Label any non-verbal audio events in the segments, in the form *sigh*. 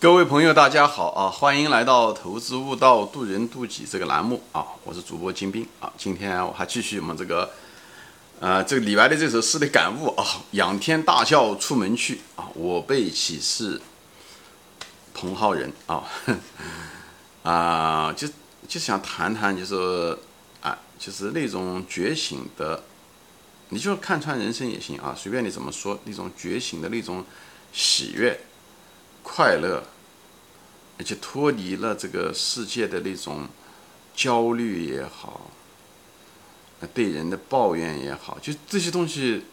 各位朋友，大家好啊！欢迎来到《投资悟道，渡人渡己》这个栏目啊！我是主播金兵啊！今天我还继续我们这个，呃，这个李白的这首诗的感悟啊：“仰天大笑出门去啊，我辈岂是蓬蒿人啊！” *laughs* 啊，就就想谈谈，就是啊，就是那种觉醒的，你就看穿人生也行啊，随便你怎么说，那种觉醒的那种喜悦。快乐，而且脱离了这个世界的那种焦虑也好，对人的抱怨也好，就这些东西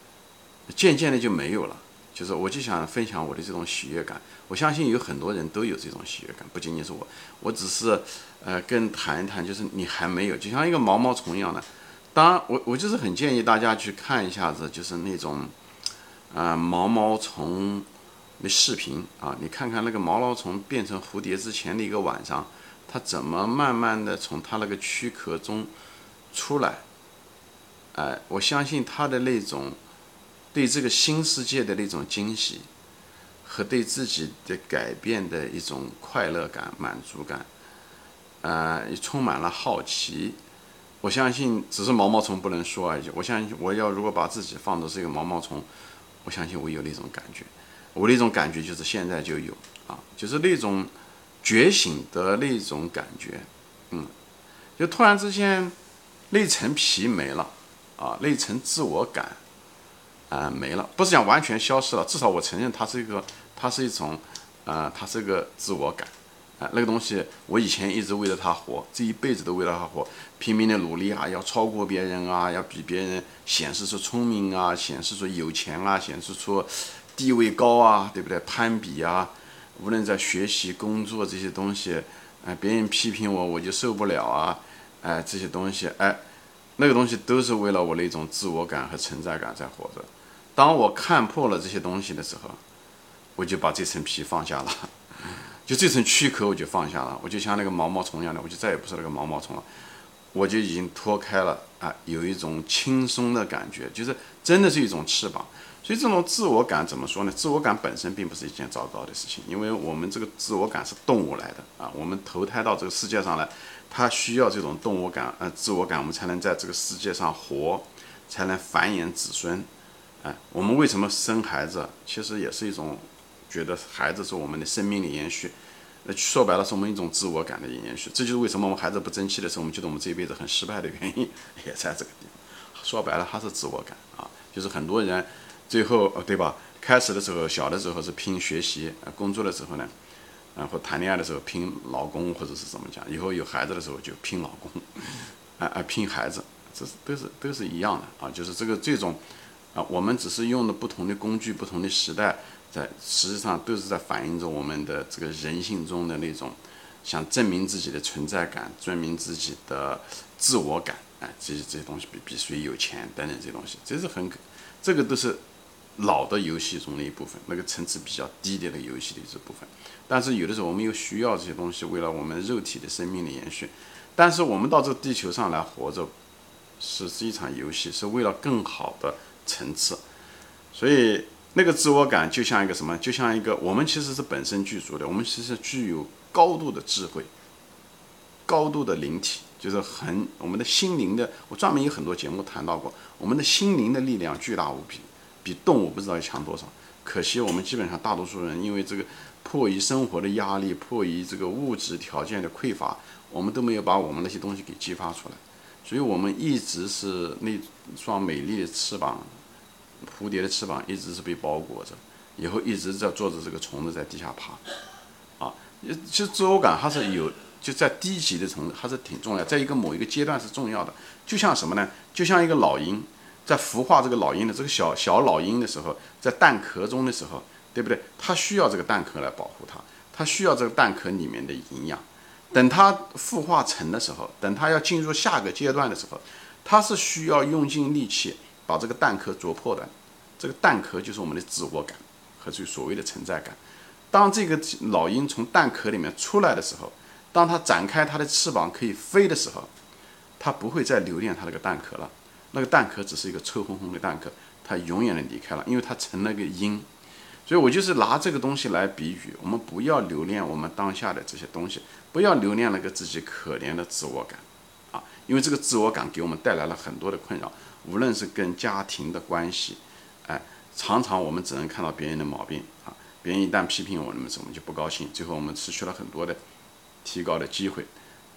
渐渐的就没有了。就是我就想分享我的这种喜悦感，我相信有很多人都有这种喜悦感，不仅仅是我。我只是呃跟谈一谈，就是你还没有，就像一个毛毛虫一样的。当然，我我就是很建议大家去看一下子，就是那种啊毛毛虫。那视频啊，你看看那个毛毛虫变成蝴蝶之前的一个晚上，它怎么慢慢的从它那个躯壳中出来？哎，我相信它的那种对这个新世界的那种惊喜和对自己的改变的一种快乐感、满足感，呃，也充满了好奇。我相信只是毛毛虫不能说而已。我相信我要如果把自己放的是一个毛毛虫，我相信我有那种感觉。我那种感觉就是现在就有啊，就是那种觉醒的那种感觉，嗯，就突然之间那层皮没了啊，那层自我感啊没了，不是讲完全消失了，至少我承认它是一个，它是一种，呃，它是个自我感啊，那个东西我以前一直为了它活，这一辈子都为了它活，拼命的努力啊，要超过别人啊，要比别人显示出聪明啊，显示出有钱啊，显示出。地位高啊，对不对？攀比啊，无论在学习、工作这些东西，哎，别人批评我，我就受不了啊，哎，这些东西，哎，那个东西都是为了我那种自我感和存在感在活着。当我看破了这些东西的时候，我就把这层皮放下了，*laughs* 就这层躯壳我就放下了，我就像那个毛毛虫一样的，我就再也不是那个毛毛虫了，我就已经脱开了啊，有一种轻松的感觉，就是真的是一种翅膀。所以这种自我感怎么说呢？自我感本身并不是一件糟糕的事情，因为我们这个自我感是动物来的啊，我们投胎到这个世界上来，它需要这种动物感呃自我感，我们才能在这个世界上活，才能繁衍子孙。哎，我们为什么生孩子？其实也是一种觉得孩子是我们的生命的延续，那说白了是我们一种自我感的延续。这就是为什么我们孩子不争气的时候，我们觉得我们这一辈子很失败的原因，也在这个地方。说白了，还是自我感啊，就是很多人。最后，呃，对吧？开始的时候，小的时候是拼学习，呃，工作的时候呢，然后谈恋爱的时候拼老公，或者是怎么讲？以后有孩子的时候就拼老公，*laughs* 啊啊，拼孩子，这是都是都是一样的啊。就是这个这种，啊，我们只是用的不同的工具，不同的时代，在实际上都是在反映着我们的这个人性中的那种想证明自己的存在感，证明自己的自我感，哎，这些这些东西比比谁有钱等等这些东西，这是很，这个都是。老的游戏中的一部分，那个层次比较低的那个游戏的这部分，但是有的时候我们又需要这些东西，为了我们肉体的生命的延续。但是我们到这地球上来活着，是是一场游戏，是为了更好的层次。所以那个自我感就像一个什么？就像一个我们其实是本身具足的，我们其实具有高度的智慧，高度的灵体，就是很我们的心灵的。我专门有很多节目谈到过，我们的心灵的力量巨大无比。比动物不知道要强多少，可惜我们基本上大多数人因为这个迫于生活的压力，迫于这个物质条件的匮乏，我们都没有把我们那些东西给激发出来，所以我们一直是那双美丽的翅膀，蝴蝶的翅膀一直是被包裹着，以后一直在做着这个虫子在地下爬，啊，其实自我感还是有，就在低级的层还是挺重要，在一个某一个阶段是重要的，就像什么呢？就像一个老鹰。在孵化这个老鹰的这个小小老鹰的时候，在蛋壳中的时候，对不对？它需要这个蛋壳来保护它，它需要这个蛋壳里面的营养。等它孵化成的时候，等它要进入下个阶段的时候，它是需要用尽力气把这个蛋壳啄破的。这个蛋壳就是我们的自我感和这所谓的存在感。当这个老鹰从蛋壳里面出来的时候，当它展开它的翅膀可以飞的时候，它不会再留恋它那个蛋壳了。那个蛋壳只是一个臭烘烘的蛋壳，它永远的离开了，因为它成了个鹰，所以我就是拿这个东西来比喻，我们不要留恋我们当下的这些东西，不要留恋那个自己可怜的自我感，啊，因为这个自我感给我们带来了很多的困扰，无论是跟家庭的关系，哎，常常我们只能看到别人的毛病啊，别人一旦批评我们什么就不高兴，最后我们失去了很多的提高的机会，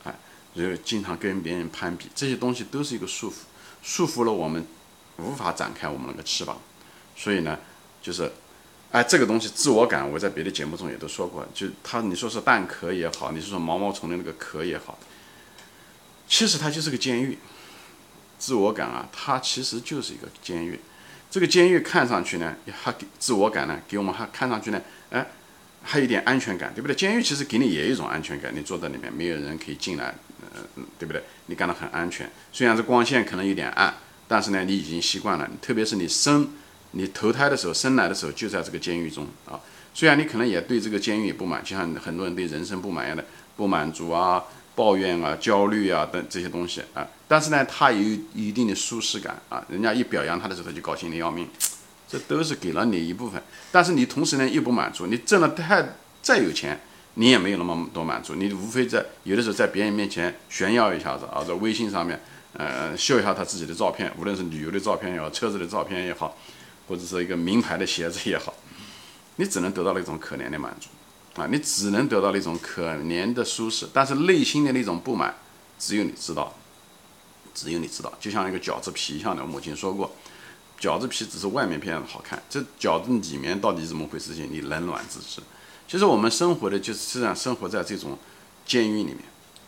哎，就经常跟别人攀比，这些东西都是一个束缚，束缚了我们无法展开我们那个翅膀，所以呢，就是。哎，这个东西自我感，我在别的节目中也都说过。就它，你说是蛋壳也好，你是说毛毛虫的那个壳也好，其实它就是个监狱。自我感啊，它其实就是一个监狱。这个监狱看上去呢，它给自我感呢，给我们还看上去呢，哎，还有一点安全感，对不对？监狱其实给你也有一种安全感，你坐在里面，没有人可以进来，呃，对不对？你感到很安全。虽然这光线可能有点暗，但是呢，你已经习惯了。特别是你生。你投胎的时候，生来的时候就在这个监狱中啊。虽然你可能也对这个监狱不满，就像很多人对人生不满一样的不满足啊、抱怨啊、焦虑啊等这些东西啊。但是呢，他有一定的舒适感啊。人家一表扬他的时候，他就高兴的要命。这都是给了你一部分，但是你同时呢又不满足。你挣了太再有钱，你也没有那么多满足。你无非在有的时候在别人面前炫耀一下子啊，在微信上面呃秀一下他自己的照片，无论是旅游的照片也好，车子的照片也好。或者是一个名牌的鞋子也好，你只能得到了一种可怜的满足，啊，你只能得到那种可怜的舒适，但是内心的那种不满，只有你知道，只有你知道。就像一个饺子皮一样的，我母亲说过，饺子皮只是外面片子好看，这饺子里面到底怎么回事？情你冷暖自知。其实我们生活的就是实际上生活在这种监狱里面，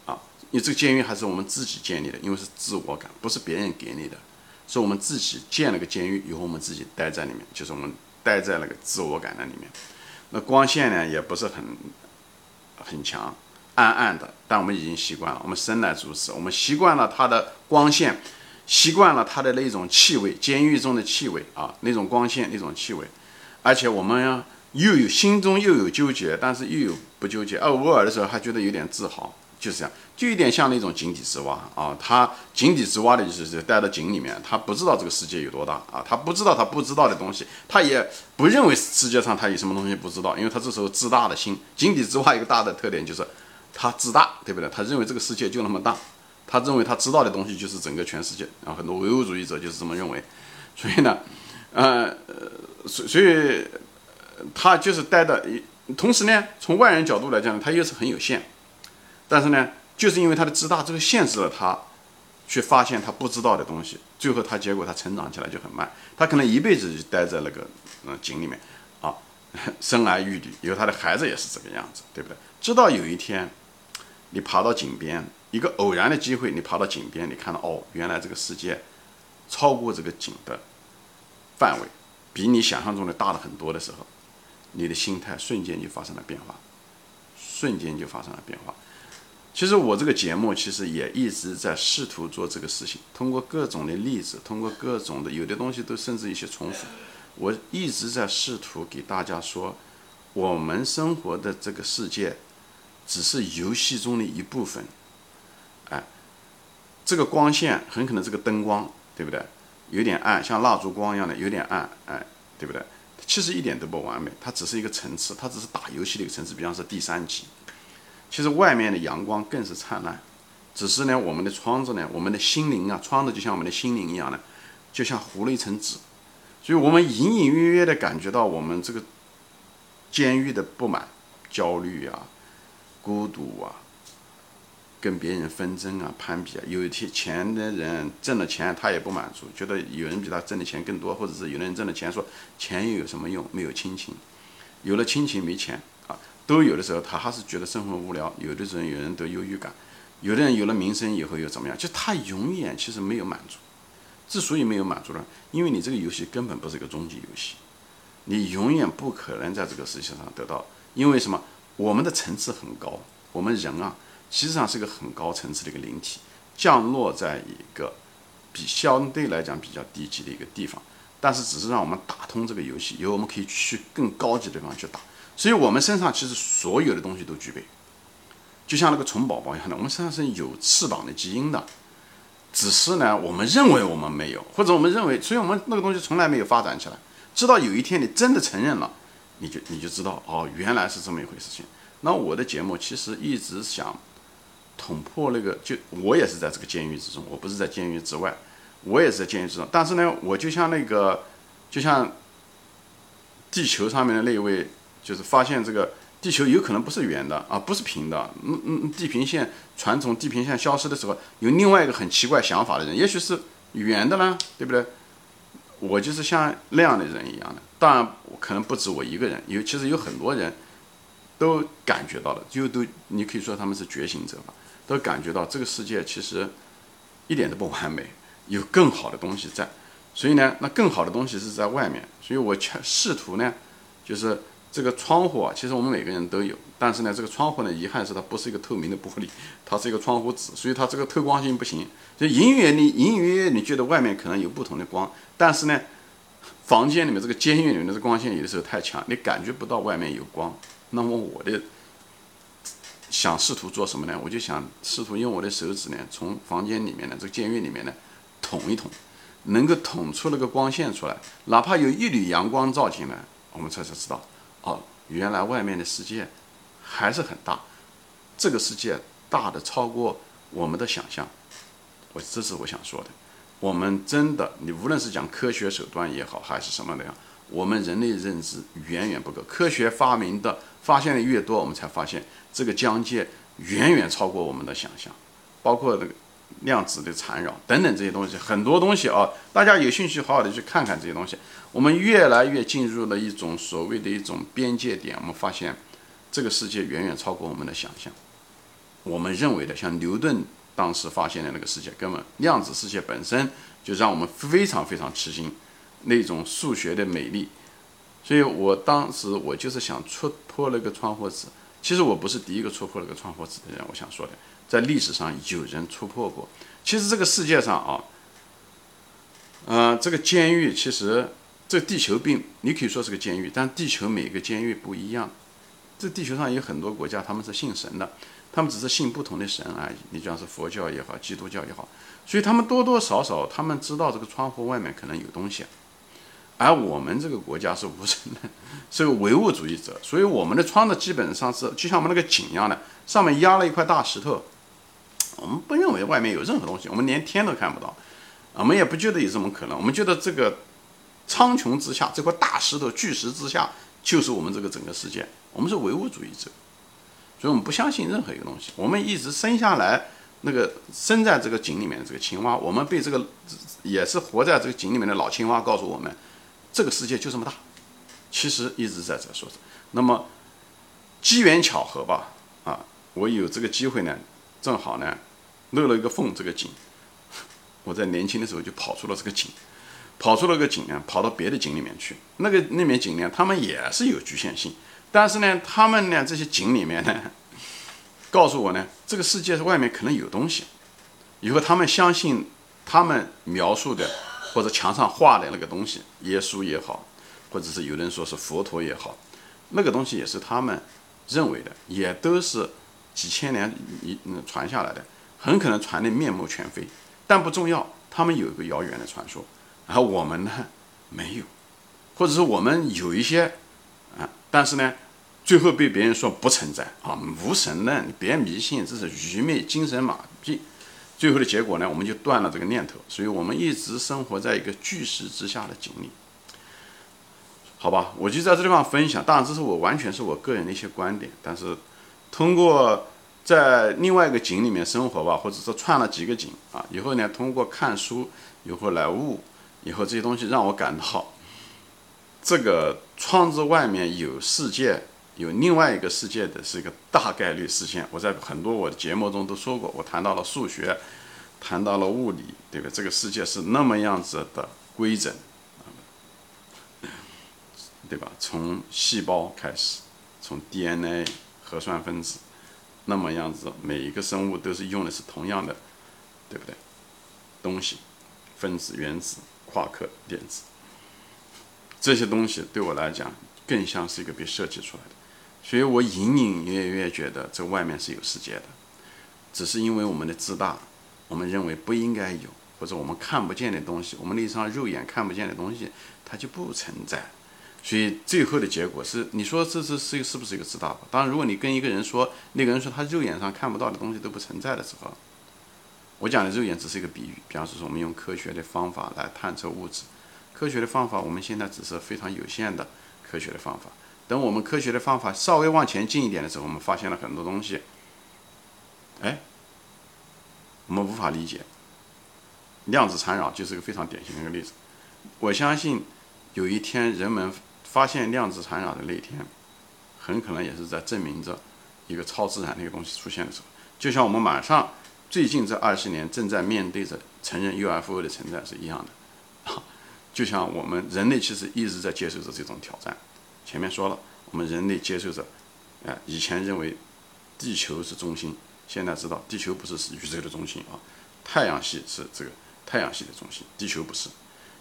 啊，你这个监狱还是我们自己建立的，因为是自我感，不是别人给你的。是我们自己建了个监狱，以后我们自己待在里面，就是我们待在那个自我感的里面。那光线呢，也不是很很强，暗暗的，但我们已经习惯了。我们生来如此，我们习惯了它的光线，习惯了它的那种气味，监狱中的气味啊，那种光线，那种气味。而且我们又有心中又有纠结，但是又有不纠结，偶尔的时候还觉得有点自豪。就是这样，就有点像那种井底之蛙啊。他井底之蛙的意思是待在井里面，他不知道这个世界有多大啊，他不知道他不知道的东西，他也不认为世界上他有什么东西不知道，因为他这时候自大的心。井底之蛙一个大的特点就是他自大，对不对？他认为这个世界就那么大，他认为他知道的东西就是整个全世界。然后很多唯物主义者就是这么认为，所以呢，*laughs* 呃，所所以他就是待的，同时呢，从外人角度来讲，他又是很有限。但是呢，就是因为他的自大，这个限制了他去发现他不知道的东西，最后他结果他成长起来就很慢，他可能一辈子就待在那个嗯井里面啊，*laughs* 生儿育女，以后他的孩子也是这个样子，对不对？直到有一天，你爬到井边，一个偶然的机会，你爬到井边，你看到哦，原来这个世界超过这个井的范围，比你想象中的大了很多的时候，你的心态瞬间就发生了变化，瞬间就发生了变化。其实我这个节目其实也一直在试图做这个事情，通过各种的例子，通过各种的有的东西都甚至一些重复，我一直在试图给大家说，我们生活的这个世界只是游戏中的一部分，哎，这个光线很可能这个灯光，对不对？有点暗，像蜡烛光一样的，有点暗，哎，对不对？其实一点都不完美，它只是一个层次，它只是打游戏的一个层次，比方说第三级。其实外面的阳光更是灿烂，只是呢，我们的窗子呢，我们的心灵啊，窗子就像我们的心灵一样的，就像糊了一层纸，所以我们隐隐约约的感觉到我们这个监狱的不满、焦虑啊、孤独啊，跟别人纷争啊、攀比啊。有一些钱的人挣了钱，他也不满足，觉得有人比他挣的钱更多，或者是有的人挣了钱，说钱又有什么用？没有亲情，有了亲情没钱。都有的时候，他还是觉得生活无聊。有的时候，有人得忧郁感；有的人有了名声以后又怎么样？就他永远其实没有满足。之所以没有满足呢，因为你这个游戏根本不是一个终极游戏，你永远不可能在这个世界上得到。因为什么？我们的层次很高，我们人啊，其实上是个很高层次的一个灵体，降落在一个比相对来讲比较低级的一个地方。但是，只是让我们打通这个游戏，以后我们可以去更高级的地方去打。所以，我们身上其实所有的东西都具备，就像那个虫宝宝一样的，我们身上是有翅膀的基因的，只是呢，我们认为我们没有，或者我们认为，所以我们那个东西从来没有发展起来。直到有一天，你真的承认了，你就你就知道哦，原来是这么一回事情。那我的节目其实一直想捅破那个，就我也是在这个监狱之中，我不是在监狱之外，我也是在监狱之中。但是呢，我就像那个，就像地球上面的那一位，就是发现这个地球有可能不是圆的啊，不是平的。嗯嗯，地平线传从地平线消失的时候，有另外一个很奇怪想法的人，也许是圆的呢，对不对？我就是像那样的人一样的，当然可能不止我一个人，有其实有很多人都感觉到了，就都你可以说他们是觉醒者吧，都感觉到这个世界其实一点都不完美，有更好的东西在，所以呢，那更好的东西是在外面，所以我试图呢，就是这个窗户啊，其实我们每个人都有，但是呢，这个窗户呢，遗憾是它不是一个透明的玻璃，它是一个窗户纸，所以它这个透光性不行，就隐约你隐约约你觉得外面可能有不同的光。但是呢，房间里面这个监狱里面的光线有的时候太强，你感觉不到外面有光。那么我的想试图做什么呢？我就想试图用我的手指呢，从房间里面的这个监狱里面呢，捅一捅，能够捅出那个光线出来，哪怕有一缕阳光照进来，我们才才知道，哦，原来外面的世界还是很大，这个世界大的超过我们的想象。我这是我想说的。我们真的，你无论是讲科学手段也好，还是什么的呀，我们人类认知远远不够。科学发明的、发现的越多，我们才发现这个疆界远远超过我们的想象，包括这个量子的缠绕等等这些东西，很多东西啊，大家有兴趣好好的去看看这些东西。我们越来越进入了一种所谓的一种边界点，我们发现这个世界远远超过我们的想象。我们认为的，像牛顿。当时发现的那个世界，根本量子世界本身就让我们非常非常吃惊，那种数学的美丽。所以我当时我就是想戳破那个窗户纸。其实我不是第一个戳破那个窗户纸的人，我想说的，在历史上有人戳破过。其实这个世界上啊，呃，这个监狱其实这地球并你可以说是个监狱，但地球每个监狱不一样。这地球上有很多国家，他们是信神的。他们只是信不同的神而已，你讲是佛教也好，基督教也好，所以他们多多少少他们知道这个窗户外面可能有东西，而我们这个国家是无神的，是个唯物主义者，所以我们的窗子基本上是就像我们那个井一样的，上面压了一块大石头，我们不认为外面有任何东西，我们连天都看不到，我们也不觉得有这么可能，我们觉得这个苍穹之下这块大石头巨石之下就是我们这个整个世界，我们是唯物主义者。所以我们不相信任何一个东西。我们一直生下来，那个生在这个井里面的这个青蛙，我们被这个也是活在这个井里面的老青蛙告诉我们，这个世界就这么大。其实一直在这说着。那么机缘巧合吧，啊，我有这个机会呢，正好呢漏了一个缝，这个井，*laughs* 我在年轻的时候就跑出了这个井，跑出了个井呢，跑到别的井里面去。那个那面井呢，他们也是有局限性。但是呢，他们呢这些井里面呢，告诉我呢，这个世界外面可能有东西。以后他们相信他们描述的或者墙上画的那个东西，耶稣也好，或者是有人说是佛陀也好，那个东西也是他们认为的，也都是几千年一传下来的，很可能传的面目全非。但不重要，他们有一个遥远的传说，而我们呢没有，或者是我们有一些。啊但是呢，最后被别人说不存在啊，无神论，别迷信，这是愚昧、精神麻痹。最后的结果呢，我们就断了这个念头，所以我们一直生活在一个巨石之下的井里。好吧，我就在这地方分享。当然，这是我完全是我个人的一些观点。但是，通过在另外一个井里面生活吧，或者说串了几个井啊，以后呢，通过看书，以后来悟，以后这些东西让我感到。这个窗子外面有世界，有另外一个世界的是一个大概率事件。我在很多我的节目中都说过，我谈到了数学，谈到了物理，对吧？这个世界是那么样子的规整，对吧？从细胞开始，从 DNA 核酸分子，那么样子，每一个生物都是用的是同样的，对不对？东西，分子、原子、夸克、电子。这些东西对我来讲更像是一个被设计出来的，所以我隐隐约约觉得这外面是有世界的，只是因为我们的自大，我们认为不应该有，或者我们看不见的东西，我们那双肉眼看不见的东西，它就不存在。所以最后的结果是，你说这是是是不是一个自大？当然，如果你跟一个人说，那个人说他肉眼上看不到的东西都不存在的时候，我讲的肉眼只是一个比喻。比方说，我们用科学的方法来探测物质，科学的方法我们现在只是非常有限的科学的方法。等我们科学的方法稍微往前进一点的时候，我们发现了很多东西，哎，我们无法理解。量子缠绕就是个非常典型的一个例子。我相信有一天人们。发现量子缠绕的那一天，很可能也是在证明着一个超自然的一个东西出现的时候。就像我们马上最近这二十年正在面对着承认 UFO 的存在是一样的。啊就像我们人类其实一直在接受着这种挑战。前面说了，我们人类接受着，哎，以前认为地球是中心，现在知道地球不是宇宙的中心啊，太阳系是这个太阳系的中心，地球不是。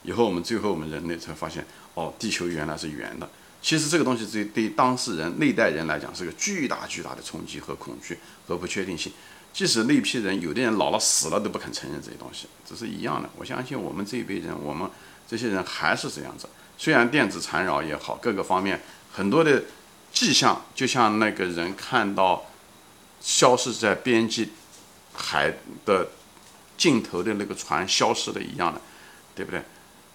以后我们最后我们人类才发现。哦，地球原来是圆的。其实这个东西对对当事人那代人来讲是个巨大巨大的冲击和恐惧和不确定性。即使那批人有的人老了死了都不肯承认这些东西，这是一样的。我相信我们这一辈人，我们这些人还是这样子。虽然电子缠绕也好，各个方面很多的迹象，就像那个人看到消失在边际海的尽头的那个船消失的一样的，对不对？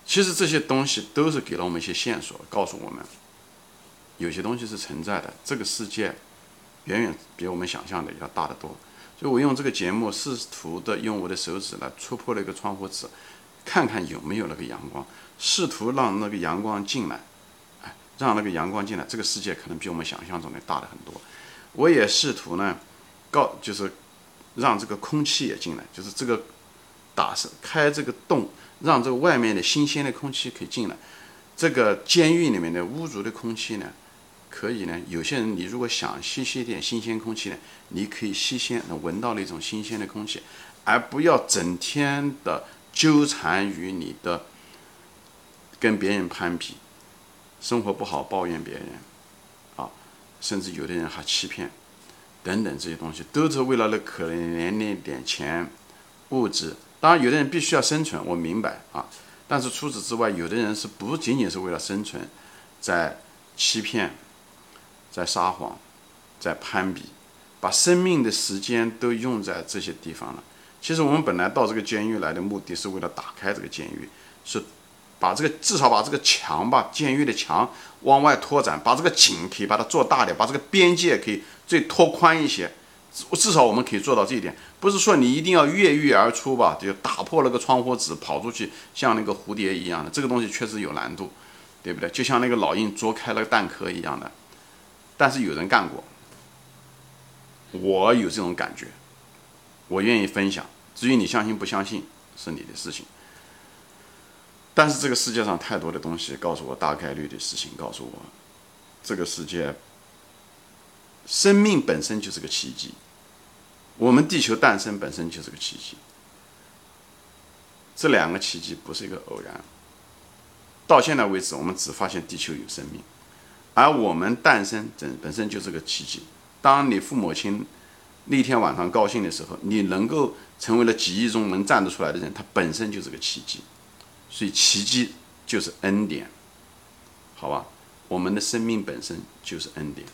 其实这些东西都是给了我们一些线索，告诉我们有些东西是存在的。这个世界远远比我们想象的要大得多。所以我用这个节目试图的用我的手指来戳破那个窗户纸，看看有没有那个阳光，试图让那个阳光进来，哎，让那个阳光进来，这个世界可能比我们想象中的大了很多。我也试图呢，告就是让这个空气也进来，就是这个打是开这个洞。让这个外面的新鲜的空气可以进来，这个监狱里面的污浊的空气呢，可以呢。有些人，你如果想吸吸点新鲜空气呢，你可以吸鲜，能闻到那种新鲜的空气，而不要整天的纠缠于你的跟别人攀比，生活不好抱怨别人，啊，甚至有的人还欺骗，等等这些东西，都是为了那可怜那点钱，物质。当然，有的人必须要生存，我明白啊。但是除此之外，有的人是不仅仅是为了生存，在欺骗，在撒谎，在攀比，把生命的时间都用在这些地方了。其实我们本来到这个监狱来的目的是为了打开这个监狱，是把这个至少把这个墙吧监狱的墙往外拓展，把这个井可以把它做大点，把这个边界可以最拓宽一些。至少我们可以做到这一点，不是说你一定要越狱而出吧，就打破那个窗户纸跑出去，像那个蝴蝶一样的，这个东西确实有难度，对不对？就像那个老鹰啄开了个蛋壳一样的，但是有人干过，我有这种感觉，我愿意分享。至于你相信不相信，是你的事情。但是这个世界上太多的东西告诉我，大概率的事情告诉我，这个世界。生命本身就是个奇迹，我们地球诞生本身就是个奇迹。这两个奇迹不是一个偶然。到现在为止，我们只发现地球有生命，而我们诞生本本身就是个奇迹。当你父母亲那天晚上高兴的时候，你能够成为了几亿中能站得出来的人，他本身就是个奇迹。所以奇迹就是恩典，好吧？我们的生命本身就是恩典。